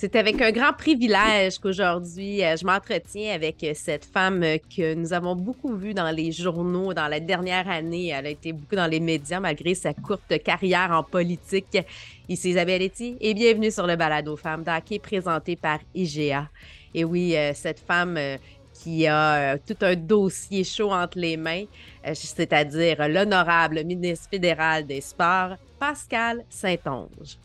C'est avec un grand privilège qu'aujourd'hui, euh, je m'entretiens avec euh, cette femme euh, que nous avons beaucoup vue dans les journaux dans la dernière année. Elle a été beaucoup dans les médias malgré sa courte carrière en politique. Ici Isabelle Etty et bienvenue sur le Balado Femmes d'Hockey présenté par IGA. Et oui, cette femme qui a tout un dossier chaud entre les mains, c'est-à-dire l'honorable ministre fédéral des Sports, Pascal Saint-Onge.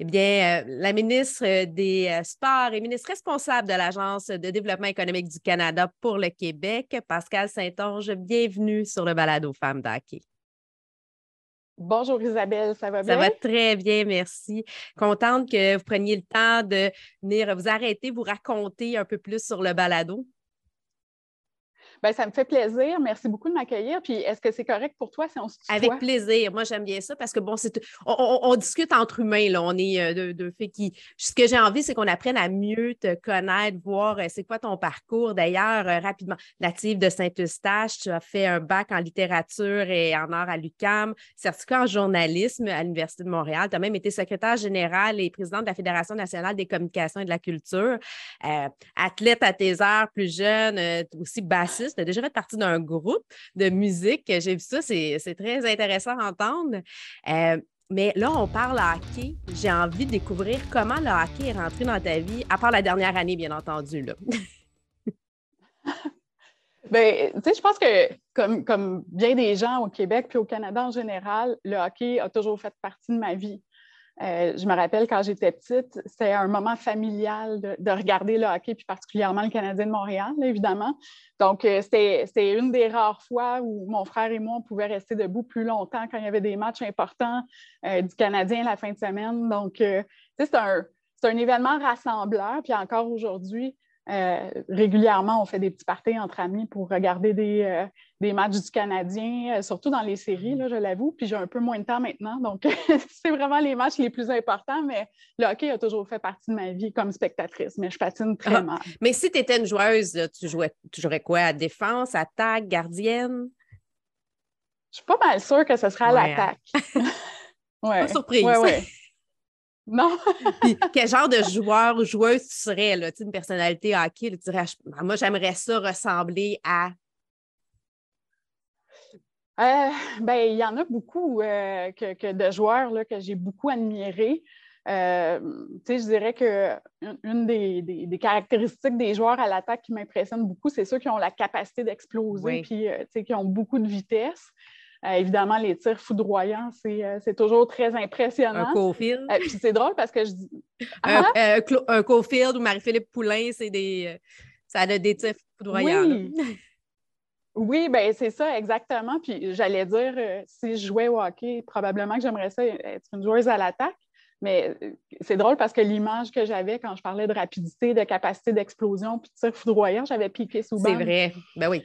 Eh bien, euh, la ministre des euh, Sports et ministre responsable de l'Agence de développement économique du Canada pour le Québec, Pascal Saint-Onge, bienvenue sur le balado Femmes d'Hockey. Bonjour Isabelle, ça va bien? Ça va très bien, merci. Contente que vous preniez le temps de venir vous arrêter, vous raconter un peu plus sur le balado. Bien, ça me fait plaisir. Merci beaucoup de m'accueillir. Puis, est-ce que c'est correct pour toi si on se tutoie? Avec plaisir. Moi, j'aime bien ça parce que, bon, c'est on, discute entre humains. On est euh, deux, filles qui. Ce que j'ai envie, c'est qu'on apprenne à mieux te connaître, voir euh, c'est quoi ton parcours. D'ailleurs, euh, rapidement, native de Saint-Eustache, tu as fait un bac en littérature et en art à l'UCAM, certificat en journalisme à l'Université de Montréal. Tu as même été secrétaire général et présidente de la Fédération nationale des communications et de la culture. athlète à tes heures, plus jeune, aussi bassiste tu as déjà fait partie d'un groupe de musique. J'ai vu ça, c'est très intéressant à entendre. Euh, mais là, on parle hockey. J'ai envie de découvrir comment le hockey est rentré dans ta vie, à part la dernière année, bien entendu. Là. Bien, tu sais, je pense que comme, comme bien des gens au Québec puis au Canada en général, le hockey a toujours fait partie de ma vie. Euh, je me rappelle quand j'étais petite, c'était un moment familial de, regarder le hockey, puis particulièrement le Canadien de Montréal, évidemment. Donc, euh, c'était une des rares fois où mon frère et moi, on pouvait rester debout plus longtemps quand il y avait des matchs importants euh, du Canadien la fin de semaine. Donc, c'est un, un événement rassembleur. Puis encore aujourd'hui, euh, régulièrement, on fait des petits parties entre amis pour regarder des, euh, matchs du Canadien, euh, surtout dans les séries, là, je l'avoue. Puis j'ai un peu moins de temps maintenant, donc c'est vraiment les matchs les plus importants. Mais le hockey a toujours fait partie de ma vie comme spectatrice, mais je patine très ah, mal. Mais si tu étais une joueuse, tu, jouais, tu jouerais quoi? À défense, attaque, gardienne? Je suis pas mal sûre que ce serait à l'attaque. ouais. Pas surprise. Non. quel genre de joueur ou joueuse tu serais, là, une personnalité hockey? tu dirais, moi, j'aimerais ça ressembler à. Euh, ben, il y en a beaucoup euh, que, de joueurs là, que j'ai beaucoup admirés. Euh, je dirais qu'une une des, des, caractéristiques des joueurs à l'attaque qui m'impressionne beaucoup, c'est ceux qui ont la capacité d'exploser et qui ont beaucoup de vitesse. Euh, évidemment, les tirs foudroyants, euh, c'est toujours très impressionnant. Un Cofield. Euh, puis c'est drôle parce que je dis. un, ah? Cofield ou Marie-Philippe Poulain, c'est des. ça a des tirs foudroyants. Oui. Oui, ben c'est ça, exactement. Puis j'allais dire, si je jouais au hockey, probablement que j'aimerais ça être une joueuse à l'attaque. Mais c'est drôle parce que l'image que j'avais quand je parlais de rapidité, de capacité d'explosion, puis de tir foudroyant, j'avais piqué sous C'est vrai. Ben oui.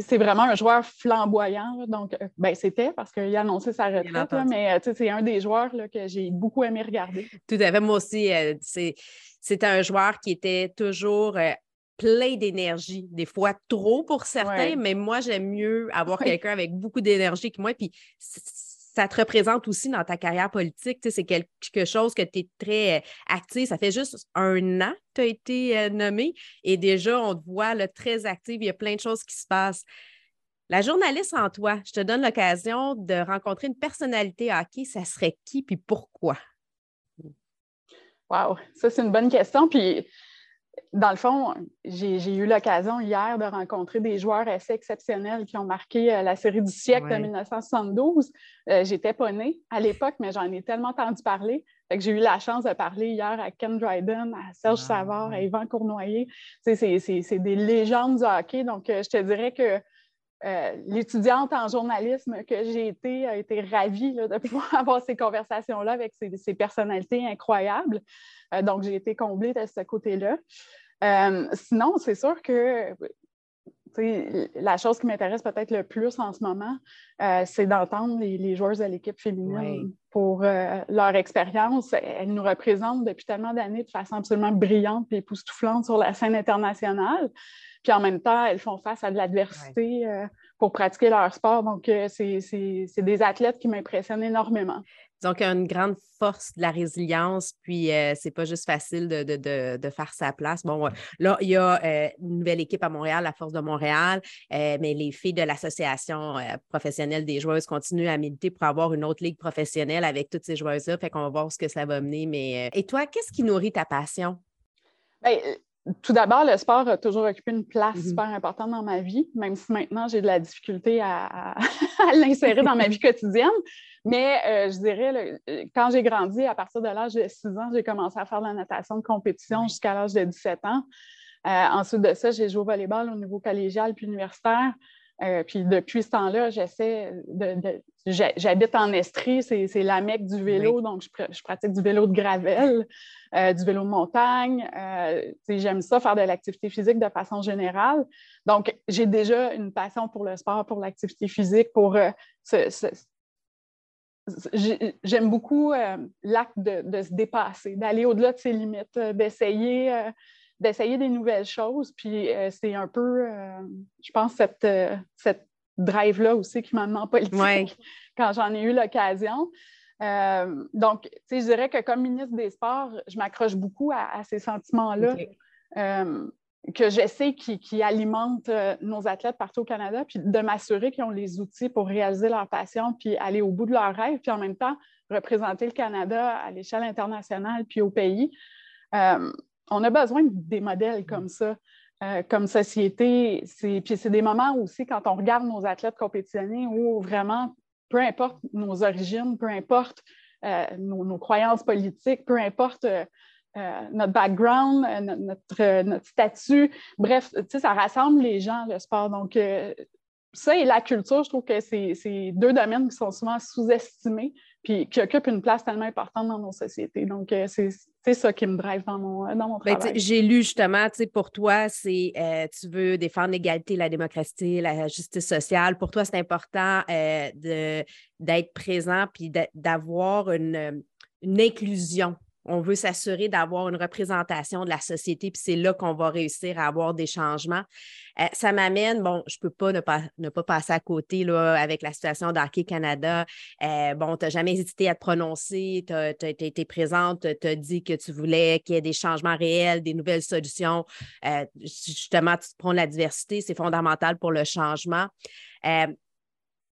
C'est vraiment un joueur flamboyant. donc, euh, ben, c'était parce qu'il a annoncé sa retraite, mais euh, c'est un des joueurs que j'ai beaucoup aimé regarder. Tout à fait. Moi aussi, euh, c'est un joueur qui était toujours plein d'énergie, des fois trop pour certains, mais moi, j'aime mieux avoir quelqu'un avec beaucoup d'énergie que moi. Puis, ça te représente aussi dans ta carrière politique. c'est quelque chose que tu es très euh, actif. Ça fait juste un an que tu as été euh, nommé et déjà, on te voit très active. Il y a plein de choses qui se passent. La journaliste en toi, je te donne l'occasion de rencontrer une personnalité hockey. Ça serait qui puis pourquoi? Wow, ça, c'est une bonne question. Puis dans le fond, j'ai eu l'occasion hier de rencontrer des joueurs assez exceptionnels qui ont marqué euh, la série du siècle de 1972. Euh, J'étais pas née à l'époque, mais j'en ai tellement entendu parler. j'ai eu la chance de parler hier à Ken Dryden, à Serge ah, Savard, à Yvan Cournoyer. C'est des légendes du hockey. Donc, euh, je te dirais que euh, l'étudiante en journalisme que j'ai été a été ravie de pouvoir avoir ces conversations-là avec ces, personnalités incroyables. donc, j'ai été comblée de ce côté-là. Euh, sinon, c'est sûr que la chose qui m'intéresse peut-être le plus en ce moment, euh, c'est d'entendre les, joueuses de l'équipe féminine pour euh, leur expérience. Elles nous représentent depuis tellement d'années de façon absolument brillante et époustouflante sur la scène internationale. Puis en même temps, elles font face à de l'adversité euh, pour pratiquer leur sport. Donc, c'est des athlètes qui m'impressionnent énormément. Donc, une grande force de la résilience, puis ce euh, c'est pas juste facile de, faire sa place. Bon, là, il y a euh, une nouvelle équipe à Montréal, la Force de Montréal, euh, mais les filles de l'Association professionnelle des joueuses continuent à militer pour avoir une autre ligue professionnelle avec toutes ces joueuses-là. Fait qu'on va voir ce que ça va mener. Mais... Et toi, qu'est-ce qui nourrit ta passion? Bien, tout d'abord, le sport a toujours occupé une place mm-hmm. super importante dans ma vie, même si maintenant j'ai de la difficulté à l'insérer dans ma vie quotidienne. Mais euh, je dirais, euh, quand j'ai grandi, à partir de l'âge de 6 ans, j'ai commencé à faire de la natation de compétition jusqu'à l'âge de 17 ans. Euh, ensuite de ça, j'ai joué au volleyball au niveau collégial puis universitaire. Puis depuis ce temps-là, j'essaie de. J'habite en Estrie, c'est la mecque du vélo, donc je, pratique du vélo de gravel, du vélo de montagne. J'aime ça, faire de l'activité physique de façon générale. Donc, j'ai déjà une passion pour le sport, pour l'activité physique, pour ce, j'aime beaucoup euh, l'acte de, se dépasser, d'aller au-delà de ses limites, euh, d'essayer, euh, d'essayer des nouvelles choses. Puis c'est un peu, je pense, cette, cette drive-là aussi qui m'a en politique quand j'en ai eu l'occasion. donc, je dirais que comme ministre des Sports, je m'accroche beaucoup à, ces sentiments-là que j'essaie qui, qui alimentent euh, nos athlètes partout au Canada, puis de m'assurer qu'ils ont les outils pour réaliser leur passion, puis aller au bout de leur rêve, puis en même temps représenter le Canada à l'échelle internationale, puis au pays. Euh, on a besoin des modèles comme ça. Euh, comme société, puis c'est des moments aussi quand on regarde nos athlètes compétitionner où vraiment, peu importe nos origines, peu importe nos, nos, croyances politiques, peu importe euh, notre background, euh, notre, euh, notre, statut. Bref, ça rassemble les gens, le sport. Donc, ça et la culture, je trouve que c'est deux domaines qui sont souvent sous-estimés puis qui occupent une place tellement importante dans nos sociétés. Donc, c'est ça qui me drive dans mon, dans mon ben, travail. J'ai lu justement, pour toi, c'est tu veux défendre l'égalité, la démocratie, la justice sociale. Pour toi, c'est important d'être présent puis d'avoir une, une inclusion on veut s'assurer d'avoir une représentation de la société, puis c'est là qu'on va réussir à avoir des changements. Euh, ça m'amène, bon, je ne peux pas ne, pas ne pas passer à côté là, avec la situation d'Hockey Canada. Euh, bon, tu n'as jamais hésité à te prononcer, tu as, été présente, tu as dit que tu voulais qu'il y ait des changements réels, des nouvelles solutions. Euh, justement, tu prends la diversité, c'est fondamental pour le changement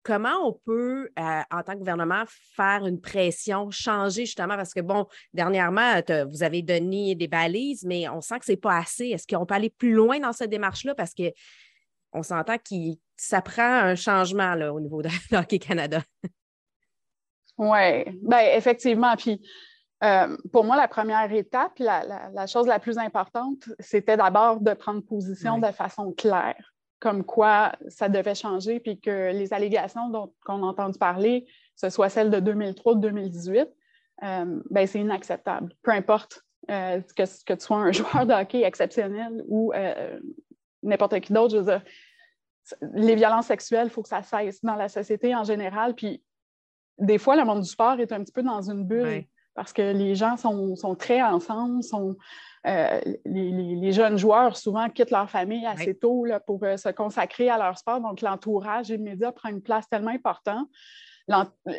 comment on peut, euh, en tant que gouvernement, faire une pression, changer justement, parce que, bon, dernièrement, vous avez donné des balises, mais on sent que ce n'est pas assez. Est-ce qu'on peut aller plus loin dans cette démarche-là? Parce qu'on s'entend que ça prend un changement là, au niveau de Hockey Canada. Oui, bien, effectivement. Puis, euh, pour moi, la première étape, la, la, chose la plus importante, c'était d'abord de prendre position de façon claire comme quoi ça devait changer, puis que les allégations dont on a entendu parler, ce soit celles de 2003 ou 2018, euh, ben, c'est inacceptable. Peu importe euh, que, que, tu sois un joueur de hockey exceptionnel ou euh, n'importe qui d'autre, je veux dire, les violences sexuelles, il faut que ça cesse dans la société en général. Puis des fois, le monde du sport est un petit peu dans une bulle parce que les gens sont, sont très ensemble, sont, euh, les, jeunes joueurs souvent quittent leur famille assez tôt pour euh, se consacrer à leur sport. Donc, l'entourage immédiat prend une place tellement importante.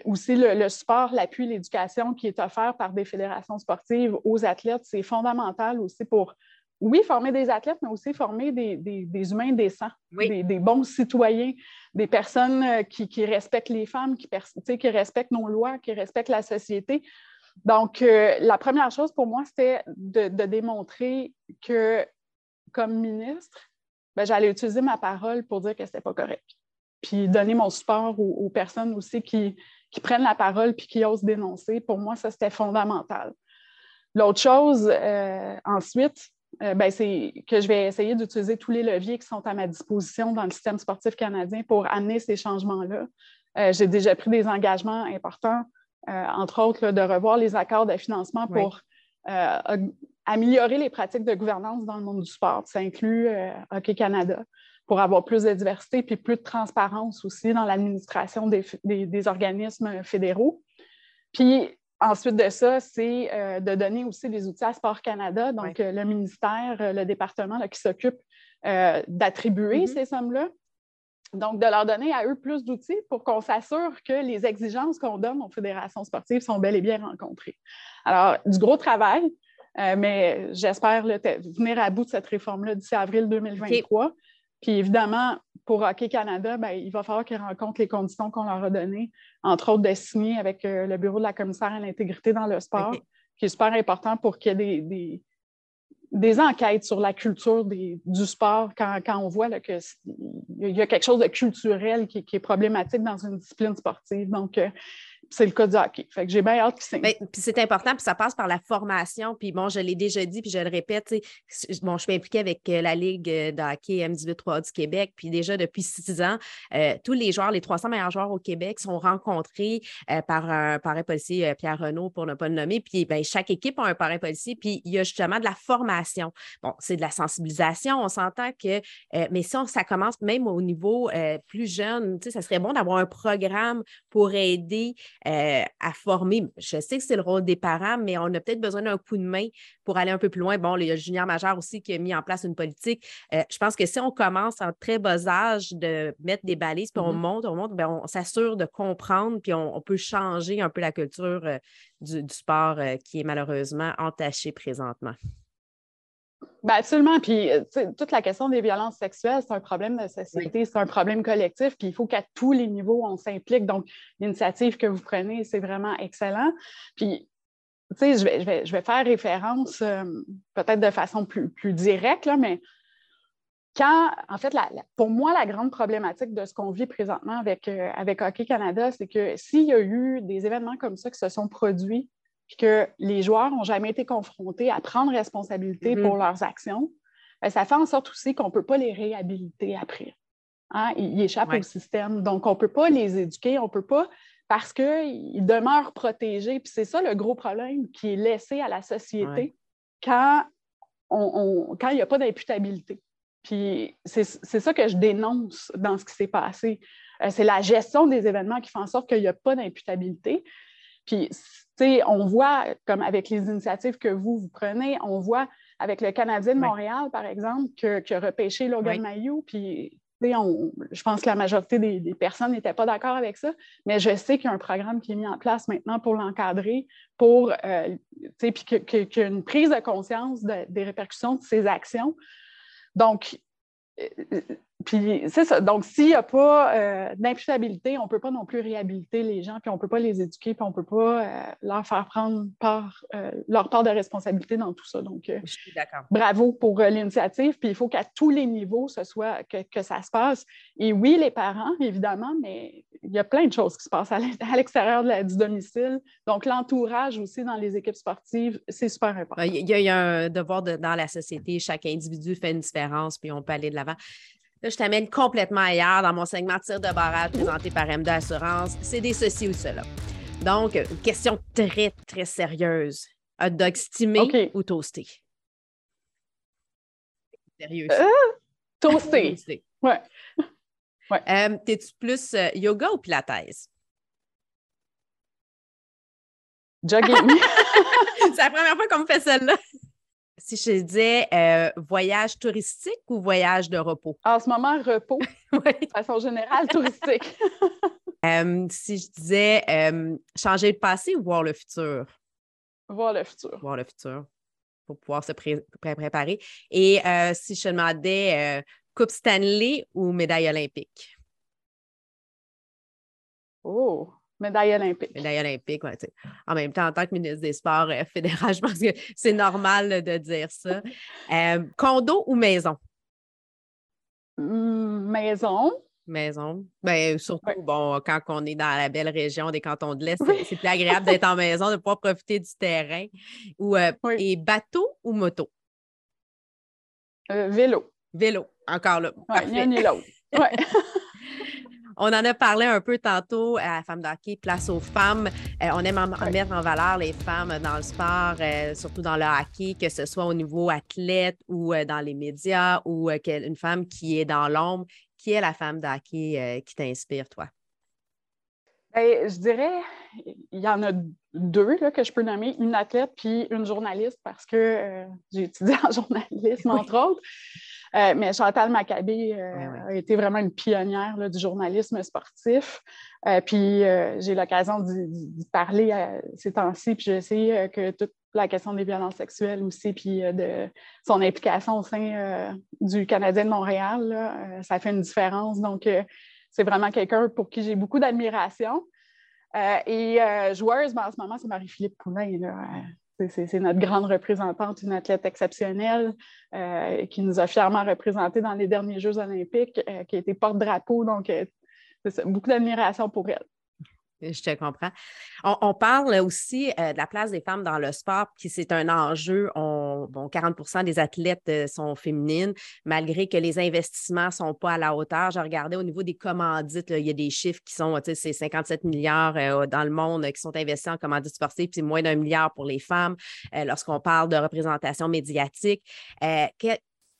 Aussi, le, sport, l'appui, l'éducation qui est offert par des fédérations sportives aux athlètes, c'est fondamental aussi pour, oui, former des athlètes, mais aussi former des, humains décents, des, bons citoyens, des personnes euh, qui, respectent les femmes, qui, qui respectent nos lois, qui respectent la société. Donc, euh, la première chose pour moi, c'était de, démontrer que, comme ministre, ben, j'allais utiliser ma parole pour dire que ce n'était pas correct. Puis donner mon support aux, personnes aussi qui, prennent la parole puis qui osent dénoncer. Pour moi, ça, c'était fondamental. L'autre chose, euh, ensuite, euh, ben, c'est que je vais essayer d'utiliser tous les leviers qui sont à ma disposition dans le système sportif canadien pour amener ces changements-là. J'ai déjà pris des engagements importants entre autres, de revoir les accords de financement pour euh, améliorer les pratiques de gouvernance dans le monde du sport. Ça inclut euh, Hockey Canada. pour avoir plus de diversité puis plus de transparence aussi dans l'administration des, organismes fédéraux. Puis ensuite de ça, c'est euh, de donner aussi des outils à Sport Canada, donc euh, le ministère, euh, le département qui s'occupe d'attribuer mm-hmm. ces sommes-là. Donc, de leur donner à eux plus d'outils pour qu'on s'assure que les exigences qu'on donne aux fédérations sportives sont bel et bien rencontrées. Alors, du gros travail, mais j'espère venir à bout de cette réforme-là d'ici avril 2023. Puis évidemment, pour Hockey Canada, ben, il va falloir qu'ils rencontrent les conditions qu'on leur a données, entre autres de signer avec euh, le bureau de la commissaire à l'intégrité dans le sport, qui est super important pour qu'il y ait des, des, enquêtes sur la culture du sport quand, on voit qu'il y a quelque chose de culturel qui, qui, est problématique dans une discipline sportive. Donc, euh, c'est le cas du hockey. Fait que j'ai bien hâte qu'il ben, Puis c'est important, puis ça passe par la formation. Puis bon, je l'ai déjà dit, puis je le répète, bon, je suis impliquée avec euh, la Ligue euh, de hockey M18-3 du Québec, puis déjà depuis six ans, euh, tous les joueurs, les 300 meilleurs joueurs au Québec sont rencontrés par un parrain policier, Pierre Renault, pour ne pas le nommer. Puis ben, chaque équipe a un parrain policier, puis il y a justement de la formation. Bon, c'est de la sensibilisation, on s'entend que, mais si ça commence même au niveau plus jeune, ça serait bon d'avoir un programme pour aider euh, à former. Je sais que c'est le rôle des parents, mais on a peut-être besoin d'un coup de main pour aller un peu plus loin. Bon, il y a le junior majeur aussi qui a mis en place une politique. Euh, je pense que si on commence en très bas âge de mettre des balises, puis on mm-hmm. monte, on monte, ben, on s'assure de comprendre, puis on, peut changer un peu la culture euh, du, sport qui est malheureusement entachée présentement. Ben absolument. Puis euh, toute la question des violences sexuelles, c'est un problème de société, c'est un problème collectif. Puis il faut qu'à tous les niveaux, on s'implique. Donc, l'initiative que vous prenez, c'est vraiment excellent. Puis, tu sais, je vais, je, vais, faire référence euh, peut-être de façon plus, plus directe, là, mais quand, en fait, pour moi, la grande problématique de ce qu'on vit présentement avec, euh, avec Hockey Canada, c'est que s'il y a eu des événements comme ça qui se sont produits puis que les joueurs n'ont jamais été confrontés à prendre responsabilité mm-hmm. pour leurs actions, ben, ça fait en sorte aussi qu'on ne peut pas les réhabiliter après. Hein? Ils, échappent au système. Donc, on ne peut pas les éduquer, on ne peut pas, parce qu'ils demeurent protégés. Puis c'est ça le gros problème qui est laissé à la société quand on, quand il n'y a pas d'imputabilité. Puis c'est ça que je dénonce dans ce qui s'est passé. Euh, c'est la gestion des événements qui fait en sorte qu'il n'y a pas d'imputabilité. Puis on voit, comme avec les initiatives que vous, vous prenez, on voit avec le Canadien de Montréal, par exemple, qui a repêché Logan Mayou, puis je pense que la majorité des, personnes n'étaient pas d'accord avec ça, mais je sais qu'il y a un programme qui est mis en place maintenant pour l'encadrer, pour, euh, puis qu'il y a une prise de conscience des répercussions de ces actions. Donc, euh, puis c'est ça. Donc, s'il n'y a pas euh, d'imputabilité, on ne peut pas non plus réhabiliter les gens, puis on ne peut pas les éduquer, puis on ne peut pas euh, leur faire prendre leur part de responsabilité dans tout ça. Donc, je suis d'accord. Bravo pour l'initiative. Puis il faut qu'à tous les niveaux, ce soit que, ça se passe. Et oui, les parents, évidemment, mais il y a plein de choses qui se passent à l'extérieur du domicile. Donc, l'entourage aussi dans les équipes sportives, c'est super important. Il y, a, un devoir dans la société. Chaque individu fait une différence, puis on peut aller de l'avant. Là, je t'amène complètement ailleurs dans mon segment tir de barrage présenté par MD Assurance. C'est des ceci ou cela. Donc, une question très, très sérieuse. Hot dog stimé ou toasté? Sérieux. Euh, toasté. Ouais. ouais. Euh, T'es-tu plus euh, yoga ou pilates? Jogging. C'est la première fois qu'on me fait celle-là si je disais euh, voyage touristique ou voyage de repos? En ce moment, repos. De façon générale, touristique. Euh, si je disais euh, changer le passé ou voir le futur? Voir le futur. Voir le futur pour pouvoir se préparer. Et si je te demandais Coupe Stanley ou médaille olympique? Oh, Médaille olympique. Médaille olympique, oui. En même temps, en tant que ministre des Sports euh, fédéral, je pense que c'est normal de dire ça. Euh, condo ou maison? Hum, maison. Maison. Bien, surtout, bon, quand on est dans la belle région des cantons de l'Est, c'est plus agréable d'être en maison, de pouvoir profiter du terrain. Ou, euh, Et bateau ou moto? vélo. Vélo, encore là. ni l'autre. Ouais. On en a parlé un peu tantôt à Femmes d'hockey, place aux femmes. Euh, on aime mettre en valeur les femmes dans le sport, euh, surtout dans le hockey, que ce soit au niveau athlète ou euh, dans les médias ou une femme qui est dans l'ombre. Qui est la femme d'hockey qui t'inspire, toi? Ben, je dirais, il y en a deux que je peux nommer, une athlète puis une journaliste parce que j'ai étudié en journalisme, entre autres. Euh, mais Chantal Maccabé euh, a été vraiment une pionnière du journalisme sportif. Euh, puis j'ai l'occasion d'y parler ces temps-ci, puis je sais que toute la question des violences sexuelles aussi, puis de son implication au sein du Canadien de Montréal, ça fait une différence. Donc, c'est vraiment quelqu'un pour qui j'ai beaucoup d'admiration. et joueuse, ben, en ce moment, c'est Marie-Philippe Poulin. C'est notre grande représentante, une athlète exceptionnelle euh, qui nous a fièrement représentés dans les derniers Jeux olympiques, euh, qui a été porte-drapeau. Donc, euh, beaucoup d'admiration pour elle. Je te comprends. On, parle aussi euh, de la place des femmes dans le sport, qui c'est un enjeu. bon, 40% des athlètes euh, sont féminines, malgré que les investissements ne sont pas à la hauteur. Je regardais au niveau des commandites, il y a des chiffres qui sont, tu sais, c'est 57 milliards euh, dans le monde qui sont investis en commandites sportives, puis moins d'un milliard pour les femmes. Lorsqu'on parle de représentation médiatique,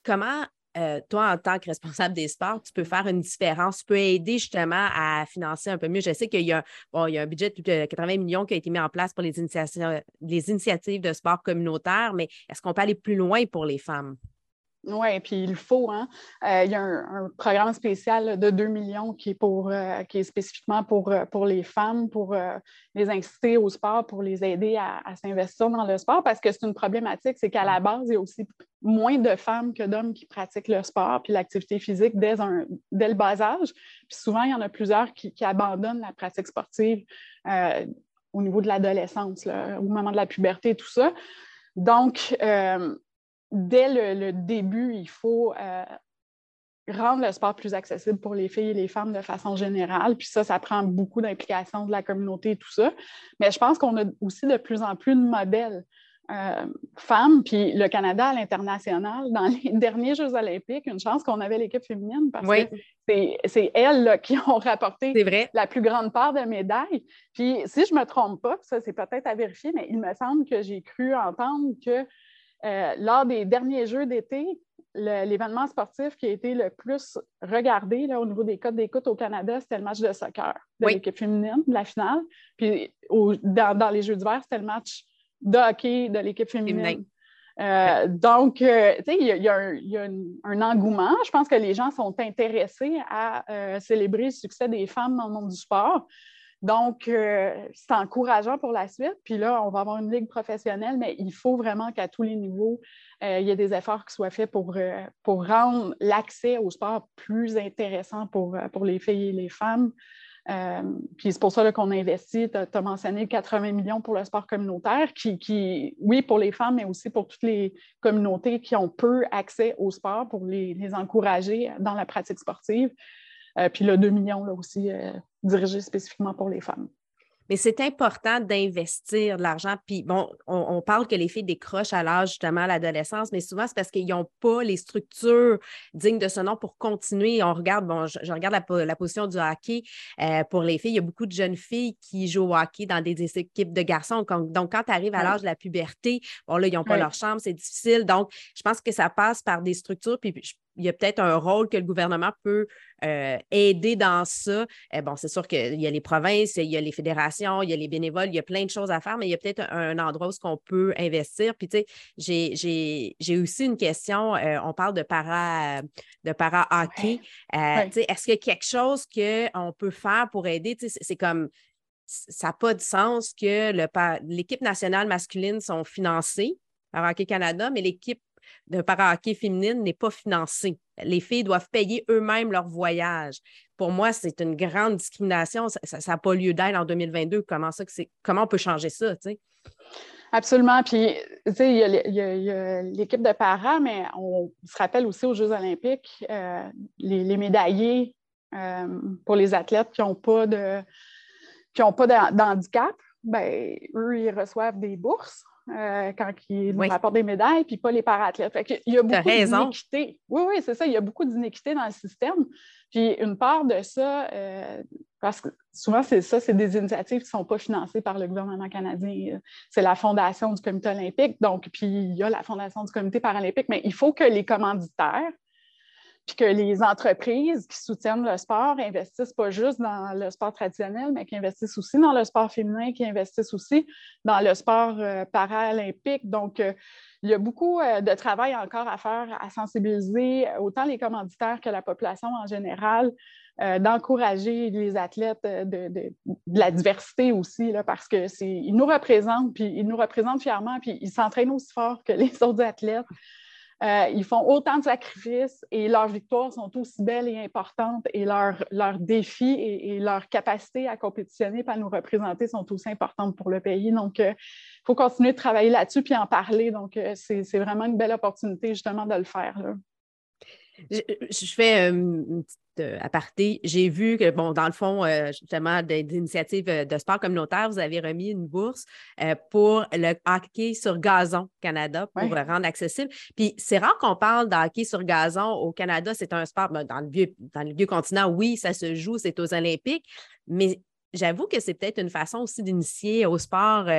comment euh, toi, en tant que responsable des sports, tu peux faire une différence, tu peux aider justement à financer un peu mieux. Je sais qu'il y, a, il y a un budget de 80 millions qui a été mis en place pour les initiatives, les initiatives de sport communautaire, mais est-ce qu'on peut aller plus loin pour les femmes? Oui, puis il faut. Hein? Euh, il y a un, programme spécial de 2 millions qui est, pour, euh, qui est spécifiquement pour, euh, pour les femmes, pour les inciter au sport, pour les aider à, s'investir dans le sport, parce que c'est une problématique, c'est qu'à la base, il y a aussi moins de femmes que d'hommes qui pratiquent le sport puis l'activité physique dès, un, dès le bas âge. Puis souvent, il y en a plusieurs qui, qui abandonnent la pratique sportive au niveau de l'adolescence, au moment de la puberté tout ça. Donc, dès le, début, il faut euh, rendre le sport plus accessible pour les filles et les femmes de façon générale. Puis ça, ça prend beaucoup d'implication de la communauté et tout ça. Mais je pense qu'on a aussi de plus en plus de modèles euh, femmes. Puis le Canada à l'international, dans les derniers Jeux olympiques, une chance qu'on avait l'équipe féminine parce que c'est elles qui ont rapporté la plus grande part de médailles. Puis si je ne me trompe pas, ça c'est peut-être à vérifier, mais il me semble que j'ai cru entendre que euh, lors des derniers Jeux d'été, l'événement sportif qui a été le plus regardé au niveau des codes d'écoute au Canada, c'était le match de soccer de l'équipe féminine, la finale. Puis dans, les Jeux d'hiver, c'était le match de hockey de l'équipe féminine. Euh, donc, euh, il y, a, un, engouement. Je pense que les gens sont intéressés à célébrer le succès des femmes dans le monde du sport. Donc, euh, c'est encourageant pour la suite. Puis là, on va avoir une ligue professionnelle, mais il faut vraiment qu'à tous les niveaux, euh, il y ait des efforts qui soient faits pour, euh, pour rendre l'accès au sport plus intéressant pour, pour les filles et les femmes. puis c'est pour ça qu'on a investi, tu as, mentionné 80 millions pour le sport communautaire, qui, qui, oui, pour les femmes, mais aussi pour toutes les communautés qui ont peu accès au sport, pour les, les encourager dans la pratique sportive. Puis le 2 millions là aussi dirigé spécifiquement pour les femmes. Mais c'est important d'investir de l'argent. Puis bon, on, parle que les filles décrochent à l'âge justement à l'adolescence, mais souvent c'est parce qu'ils n'ont pas les structures dignes de ce nom pour continuer. On regarde, bon, je, regarde la, position du hockey euh, pour les filles. Il y a beaucoup de jeunes filles qui jouent au hockey dans des, équipes de garçons. Donc, quand tu arrives à l'âge de la puberté, bon, là, ils n'ont pas leur chambre, c'est difficile. Donc, je pense que ça passe par des structures. Puis il y a peut-être un rôle que le gouvernement peut euh, aider dans ça. Euh, bon, c'est sûr qu'il y a les provinces, il y a les fédérations, il y a les bénévoles, il y a plein de choses à faire, mais il y a peut-être un, endroit où on peut investir. Puis, tu sais, j'ai aussi une question. Euh, on parle de para, de para hockey. Est-ce qu'il y a quelque chose qu'on peut faire pour aider? C'est comme ça n'a pas de sens que l'équipe nationale masculine sont financées par Hockey Canada, mais l'équipe de para-hockey féminine n'est pas financée. Les filles doivent payer eux-mêmes leur voyage. Pour moi, c'est une grande discrimination. Ça n'a pas lieu d'être en 2022. Comment, ça comment on peut changer ça? Absolument. Puis, tu sais, il y a, l'équipe de para, mais on se rappelle aussi aux Jeux olympiques, euh, les, médaillés euh, pour les athlètes qui n'ont pas de qui pas d'handicap, ben, eux, ils reçoivent des bourses. Euh, quand ils nous rapportent des médailles, puis pas les parathlètes. il y a beaucoup d'inéquité. Oui, oui, c'est ça. Il y a beaucoup d'inéquité dans le système. Puis une part de ça, parce que souvent, c'est ça, c'est des initiatives qui ne sont pas financées par le gouvernement canadien. C'est la fondation du comité olympique, donc, puis il y a la fondation du comité paralympique, mais il faut que les commanditaires, puis que les entreprises qui soutiennent le sport investissent pas juste dans le sport traditionnel, mais qui investissent aussi dans le sport féminin, qui investissent aussi dans le sport euh, paralympique. Donc, euh, il y a beaucoup euh, de travail encore à faire, à sensibiliser autant les commanditaires que la population en général, d'encourager les athlètes de, la diversité aussi, parce qu'ils nous représentent, puis ils nous représentent fièrement, puis ils s'entraînent aussi fort que les autres athlètes. Euh, ils font autant de sacrifices et leurs victoires sont aussi belles et importantes et leurs défis et, leur capacité à compétitionner et à nous représenter sont aussi importantes pour le pays. Donc, il euh, faut continuer de travailler là-dessus puis en parler. Donc, euh, c'est vraiment une belle opportunité justement de le faire. Je, fais une petite aparté. J'ai vu que, bon, dans le fond, justement, d'initiatives de sport communautaire, vous avez remis une bourse pour le hockey sur gazon Canada pour le rendre accessible. Puis c'est rare qu'on parle de hockey sur gazon au Canada. C'est un sport, ben, dans, le vieux, dans le vieux continent, oui, ça se joue, c'est aux Olympiques, mais j'avoue que c'est peut-être une façon aussi d'initier au sport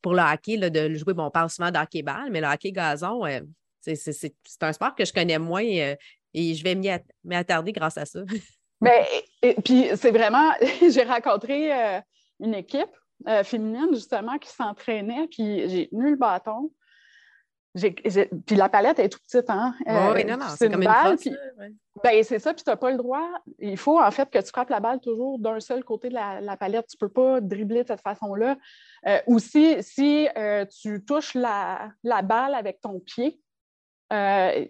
pour le hockey, de le jouer. Bon, on parle souvent de hockey-ball, mais le hockey gazon, c'est un sport que je connais moins euh, et je vais m'y attarder grâce à ça. Mais, ben, puis c'est vraiment, j'ai rencontré euh, une équipe euh, féminine justement qui s'entraînait, puis j'ai tenu le bâton. puis la palette est tout petite, hein? oui, non, non, c'est comme une balle. ben, c'est ça, puis tu n'as pas le droit. Il faut en fait que tu frappes la balle toujours d'un seul côté de la, palette. Tu ne peux pas dribbler de cette façon-là. aussi, si tu touches la, la, balle avec ton pied, euh,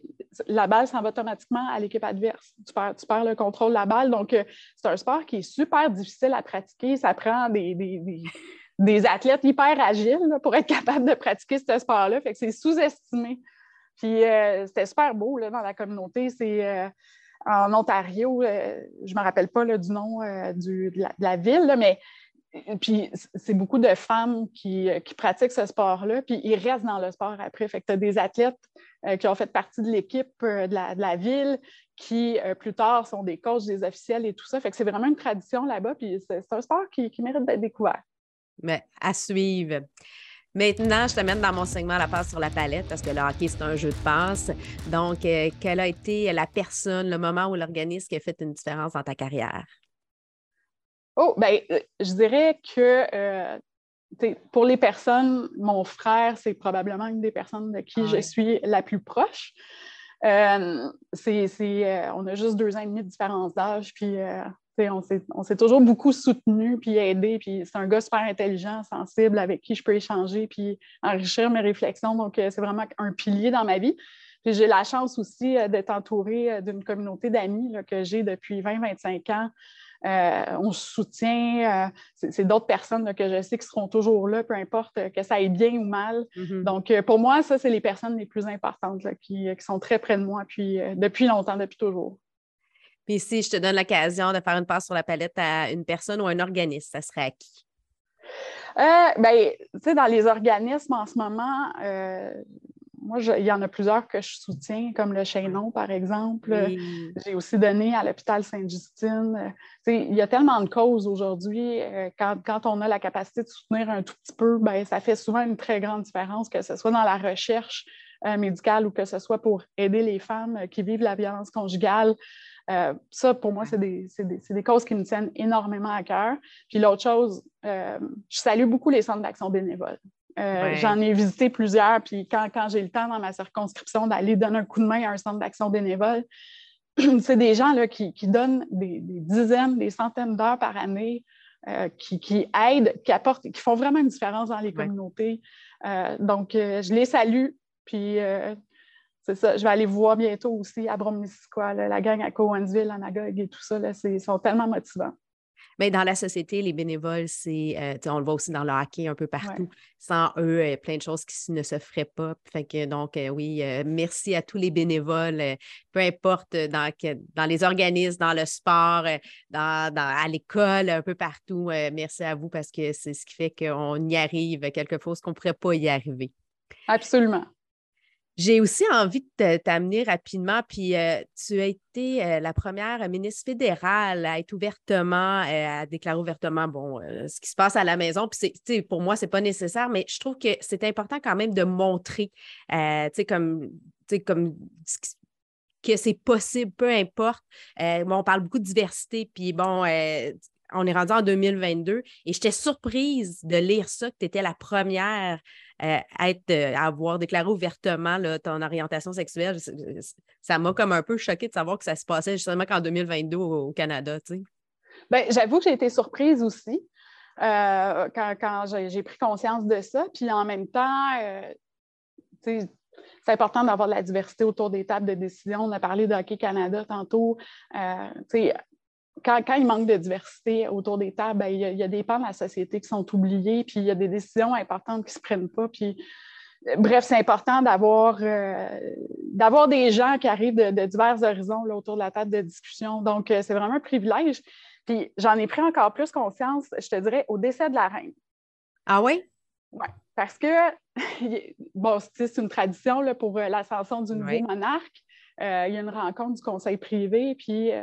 la balle s'en va automatiquement à l'équipe adverse. Tu perds, le contrôle de la balle. Donc, euh, c'est un sport qui est super difficile à pratiquer. Ça prend des, des, athlètes hyper agiles pour être capable de pratiquer ce sport-là. Fait que c'est sous-estimé. Puis, euh, c'était super beau dans la communauté. C'est en Ontario, je ne me rappelle pas du nom de, la, ville, mais puis c'est beaucoup de femmes qui, qui pratiquent ce sport-là, puis ils restent dans le sport après. Fait que tu as des athlètes euh, qui ont fait partie de l'équipe euh, de, la, ville, qui euh, plus tard sont des coachs, des officiels et tout ça. Fait que c'est vraiment une tradition là-bas, puis c'est un sport qui, mérite d'être découvert. Mais à suivre. Maintenant, je te mène dans mon segment La passe sur la palette parce que le hockey, c'est un jeu de passe. Donc, quelle a été la personne, le moment ou l'organisme qui a fait une différence dans ta carrière? Oh, bien, je dirais que pour les personnes, mon frère, c'est probablement une des personnes de qui ah je suis la plus proche. Euh, euh, on a juste deux ans et demi de différence d'âge, puis euh, on s'est toujours beaucoup soutenu puis aidé. Puis c'est un gars super intelligent, sensible, avec qui je peux échanger puis enrichir mes réflexions. Donc, c'est vraiment un pilier dans ma vie. J'ai la chance aussi d'être entourée d'une communauté d'amis que j'ai depuis 20-25 ans. Euh, on se soutient. Euh, c'est d'autres personnes que je sais qui seront toujours là, peu importe euh, que ça aille bien ou mal. Mm-hmm. Donc, pour moi, ça, c'est les personnes les plus importantes qui, sont très près de moi puis, depuis longtemps, depuis toujours. Puis si je te donne l'occasion de faire une passe sur la palette à une personne ou un organisme, ça serait à qui? ben, tu sais, dans les organismes en ce moment, moi, il y en a plusieurs que je soutiens, comme le Chaînon, par exemple. J'ai aussi donné à l'hôpital Sainte-Justine. Il y a tellement de causes aujourd'hui. Euh, quand, on a la capacité de soutenir un tout petit peu, ben, ça fait souvent une très grande différence, que ce soit dans la recherche euh, médicale ou que ce soit pour aider les femmes qui vivent la violence conjugale. Euh, ça, pour moi, c'est des, des, causes qui me tiennent énormément à cœur. Puis l'autre chose, je salue beaucoup les centres d'action bénévoles. Euh, j'en ai visité plusieurs, puis quand, j'ai le temps dans ma circonscription d'aller donner un coup de main à un centre d'action bénévole, c'est des gens là, qui, donnent des, dizaines, des centaines d'heures par année, euh, qui, aident, qui apportent, qui font vraiment une différence dans les communautés. Euh, donc, je les salue, puis c'est ça, je vais aller voir bientôt aussi à Bromisquoi, la gang à Cowansville, à Magog et tout ça, ils sont tellement motivants. Mais dans la société, les bénévoles, c'est, euh, on le voit aussi dans le hockey un peu partout. Sans eux, euh, plein de choses qui ne se feraient pas. Fait que, donc, euh, oui, merci à tous les bénévoles, peu importe dans, dans les organismes, dans le sport, dans, à l'école, un peu partout. merci à vous parce que c'est ce qui fait qu'on y arrive, quelque chose qu'on ne pourrait pas y arriver. Absolument. J'ai aussi envie de t'amener rapidement, puis euh, tu as été euh, la première ministre fédérale à être ouvertement, euh, à déclarer ouvertement, bon, ce qui se passe à la maison. Puis pour moi, ce n'est pas nécessaire, mais je trouve que c'est important quand même de montrer, comme, comme que c'est possible, peu importe. bon, on parle beaucoup de diversité, puis bon, on est rendu en 2022 et j'étais surprise de lire ça, que tu étais la première euh, être, euh, avoir déclaré ouvertement ton orientation sexuelle. Ça m'a comme un peu choqué de savoir que ça se passait justement qu'en 2022 au, Canada. Ben, j'avoue que j'ai été surprise aussi euh, quand, j'ai pris conscience de ça. Puis en même temps, c'est important d'avoir de la diversité autour des tables de décision. On a parlé de Canada tantôt quand, il manque de diversité autour des tables, ben, il, y a, des pans de la société qui sont oubliés, puis il y a des décisions importantes qui ne se prennent pas. Puis, bref, c'est important d'avoir, euh, des gens qui arrivent de, divers horizons autour de la table de discussion. Donc, euh, c'est vraiment un privilège. Puis, j'en ai pris encore plus conscience, je te dirais, au décès de la reine. Ah oui? Oui, parce que, bon, c'est une tradition là, pour euh, l'ascension du nouveau monarque. Euh, il y a une rencontre du conseil privé, puis euh,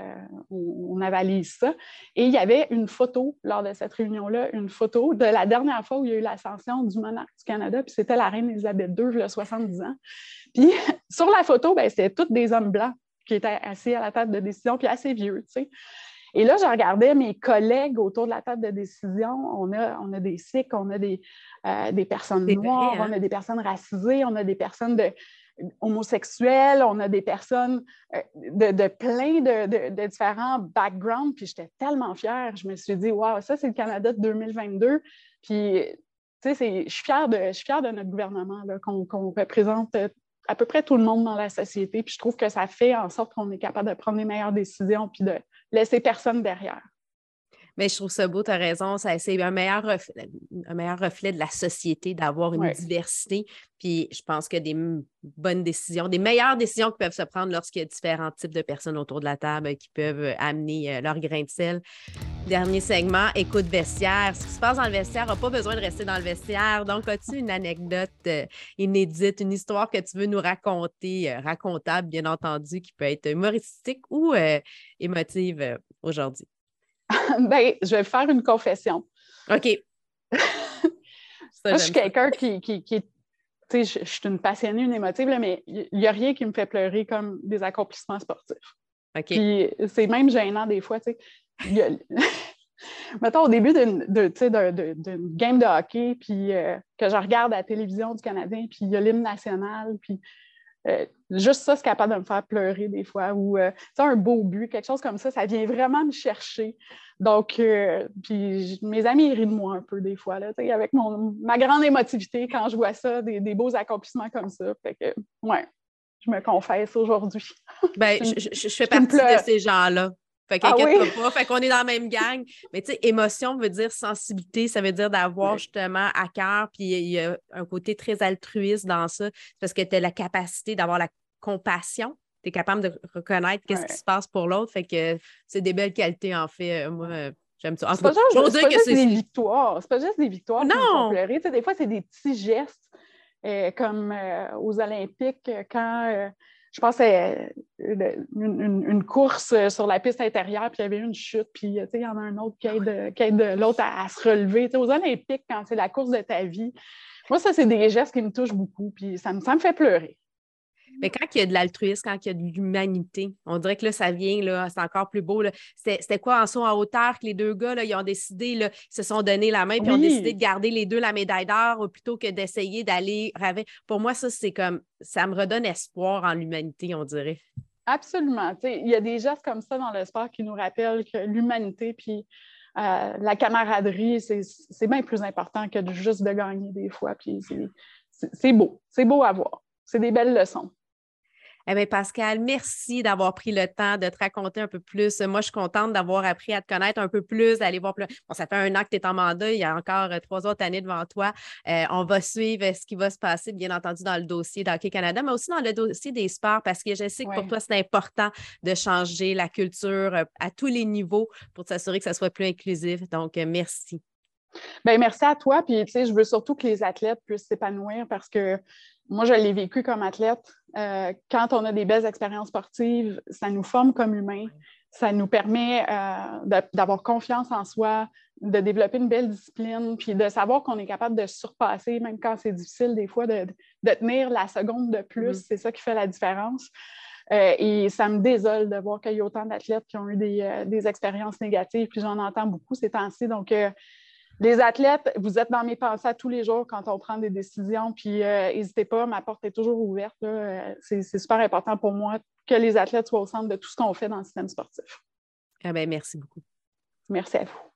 on, avalise ça. Et il y avait une photo lors de cette réunion-là, une photo de la dernière fois où il y a eu l'ascension du monarque du Canada, puis c'était la reine Elisabeth II, il y a 70 ans. Puis sur la photo, ben, c'était tous des hommes blancs qui étaient assis à la table de décision, puis assez vieux, tu sais. Et là, je regardais mes collègues autour de la table de décision. On a, on a des Sikhs, on a des, euh, des personnes noires, on a hein? des personnes racisées, on a des personnes de, homosexuels, on a des personnes euh, de, plein de, différents backgrounds, puis j'étais tellement fière. Je me suis dit, waouh, ça, c'est le Canada de 2022. Puis, tu sais, je suis fière de, je suis fière de notre gouvernement, qu'on représente à peu près tout le monde dans la société. Puis je trouve que ça fait en sorte qu'on est capable de prendre les meilleures décisions puis de laisser personne derrière. Mais je trouve ça beau, tu as raison. C'est un meilleur, reflet, un meilleur reflet de la société d'avoir une diversité. Puis je pense que des bonnes décisions, des meilleures décisions qui peuvent se prendre lorsqu'il y a différents types de personnes autour de la table qui peuvent amener euh, leur grain de sel. Dernier segment, écoute vestiaire. Ce qui se passe dans le vestiaire n'a pas besoin de rester dans le vestiaire. Donc, as-tu une anecdote euh, inédite, une histoire que tu veux nous raconter, euh, racontable, bien entendu, qui peut être humoristique ou émotive aujourd'hui? ben, je vais faire une confession. OK. je suis quelqu'un qui, qui, sais, je, suis une passionnée, une émotive, mais il n'y a rien qui me fait pleurer comme des accomplissements sportifs. OK. Puis c'est même gênant des fois, tu sais. Mettons, au début d'une game de hockey, puis euh, que je regarde à la télévision du Canadien, puis il y a l'hymne national, puis euh, juste ça, c'est capable de me faire pleurer des fois. Ou euh, un beau but, quelque chose comme ça, ça vient vraiment me chercher. Donc, euh, puis mes amis rient de moi un peu des fois, là, avec mon, ma grande émotivité quand je vois ça, des, beaux accomplissements comme ça. Fait que, ouais, je me confesse aujourd'hui. Ben, je, je, fais partie de ces gens-là. Fait ah qu'inquiète pas. Fait qu'on est dans la même gang. Mais tu sais, émotion veut dire sensibilité, ça veut dire d'avoir justement à cœur, puis il y a un côté très altruiste dans ça, parce que tu as la capacité d'avoir la compassion. Tu es capable de reconnaître qu'est-ce qui se passe pour l'autre. Fait que c'est des belles qualités, en fait. Euh, moi, euh, j'aime ça. C'est pas, juste, des victoires. C'est pas juste des victoires non. qui des fois, c'est des petits gestes, euh, comme aux Olympiques, quand je pense c'est euh, une, course euh, sur la piste intérieure, puis il y avait une chute, puis il y en a un autre qui aide, l'autre à, se relever. aux Olympiques, quand c'est la course de ta vie, moi, ça, c'est des gestes qui me touchent beaucoup, puis ça me, ça me fait pleurer. Mais quand il y a de l'altruisme, quand il y a de l'humanité, on dirait que là, ça vient, là, c'est encore plus beau. C'était quoi en saut en hauteur que les deux gars, là, ils ont décidé, là, se sont donné la main, puis ont décidé de garder les deux la médaille d'or plutôt que d'essayer d'aller Pour moi, ça, c'est comme ça me redonne espoir en l'humanité, on dirait. Absolument. il y a des gestes comme ça dans le sport qui nous rappellent que l'humanité puis euh, la camaraderie, c'est bien plus important que juste de gagner des fois. Puis c'est beau. C'est beau à voir. C'est des belles leçons. Eh bien, Pascal, merci d'avoir pris le temps de te raconter un peu plus. Moi, je suis contente d'avoir appris à te connaître un peu plus, d'aller voir plus. Bon, ça fait un an que tu es en mandat, il y a encore euh, trois autres années devant toi. Euh, on va suivre ce qui va se passer, bien entendu, dans le dossier d'Hockey Canada, mais aussi dans le dossier des sports, parce que je sais que pour toi, c'est important de changer la culture euh, à tous les niveaux pour s'assurer que ça soit plus inclusif. Donc, merci. Bien, merci à toi. Puis, tu sais, je veux surtout que les athlètes puissent s'épanouir parce que moi, je l'ai vécu comme athlète. Euh, quand on a des belles expériences sportives, ça nous forme comme humains. Ça nous permet euh, d'avoir confiance en soi, de développer une belle discipline, puis de savoir qu'on est capable de surpasser, même quand c'est difficile des fois, de, tenir la seconde de plus. Mm-hmm. C'est ça qui fait la différence. Euh, et ça me désole de voir qu'il y a autant d'athlètes qui ont eu des, des expériences négatives, puis j'en entends beaucoup ces temps-ci. Donc, les athlètes, vous êtes dans mes pensées tous les jours quand on prend des décisions, puis euh, n'hésitez pas, ma porte est toujours ouverte. Euh, c'est super important pour moi que les athlètes soient au centre de tout ce qu'on fait dans le système sportif. Ah ben, merci beaucoup. Merci à vous.